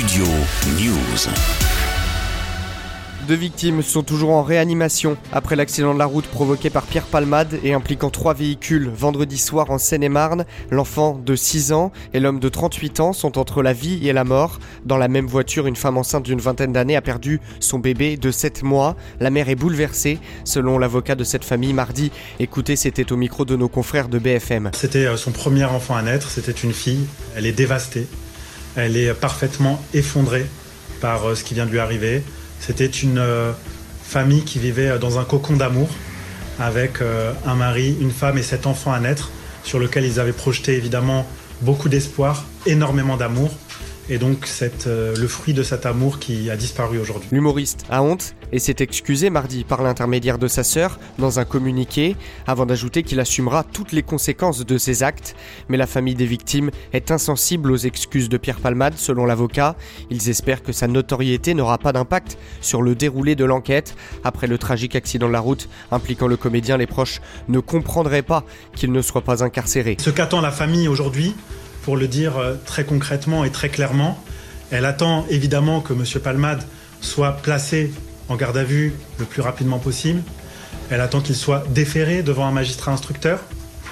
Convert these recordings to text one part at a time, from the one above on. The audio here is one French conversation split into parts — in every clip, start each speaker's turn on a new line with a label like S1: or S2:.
S1: Studio News.
S2: Deux victimes sont toujours en réanimation après l'accident de la route provoqué par Pierre Palmade et impliquant trois véhicules vendredi soir en Seine-et-Marne. L'enfant de 6 ans et l'homme de 38 ans sont entre la vie et la mort. Dans la même voiture, une femme enceinte d'une vingtaine d'années a perdu son bébé de 7 mois. La mère est bouleversée, selon l'avocat de cette famille mardi. Écoutez, c'était au micro de nos confrères de BFM.
S3: C'était euh, son premier enfant à naître, c'était une fille. Elle est dévastée. Elle est parfaitement effondrée par euh, ce qui vient de lui arriver. C'était une euh, famille qui vivait euh, dans un cocon d'amour avec un mari, une femme et sept enfants à naître sur lequel ils avaient projeté évidemment beaucoup d'espoir, énormément d'amour et donc c'est euh, le fruit de cet amour qui a disparu aujourd'hui.
S2: L'humoriste a honte et s'est excusé mardi par l'intermédiaire de sa sœur dans un communiqué, avant d'ajouter qu'il assumera toutes les conséquences de ses actes. Mais la famille des victimes est insensible aux excuses de Pierre Palmade, selon l'avocat. Ils espèrent que sa notoriété n'aura pas d'impact sur le déroulé de l'enquête. Après le tragique accident de la route impliquant le comédien, les proches ne comprendraient pas qu'il ne soit pas incarcéré.
S3: Ce qu'attend la famille aujourd'hui, pour le dire euh, très concrètement et très clairement. Elle attend évidemment que M. Palmade soit placé en garde à vue le plus rapidement possible. Elle attend qu'il soit déféré devant un magistrat instructeur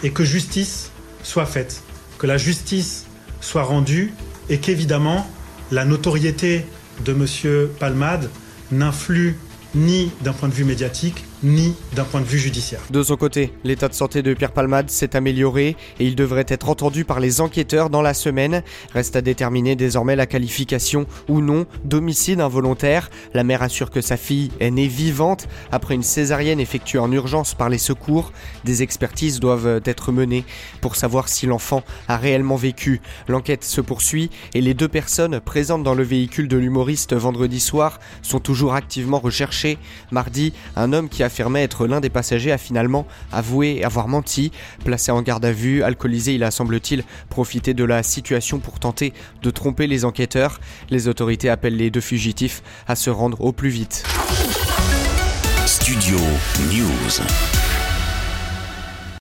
S3: et que justice soit faite, que la justice soit rendue et qu'évidemment la notoriété de M. Palmade n'influe ni d'un point de vue médiatique, ni d'un point de vue judiciaire.
S2: De son côté, l'état de santé de Pierre Palmade s'est amélioré et il devrait être entendu par les enquêteurs dans la semaine. Reste à déterminer désormais la qualification ou non d'homicide involontaire. La mère assure que sa fille est née vivante après une césarienne effectuée en urgence par les secours. Des expertises doivent être menées pour savoir si l'enfant a réellement vécu. L'enquête se poursuit et les deux personnes présentes dans le véhicule de l'humoriste vendredi soir sont toujours activement recherchées. Mardi, un homme qui a affirmait être l'un des passagers a finalement avoué avoir menti. Placé en garde à vue, alcoolisé, il a semble-t-il profité de la situation pour tenter de tromper les enquêteurs. Les autorités appellent les deux fugitifs à se rendre au plus vite.
S1: Studio News.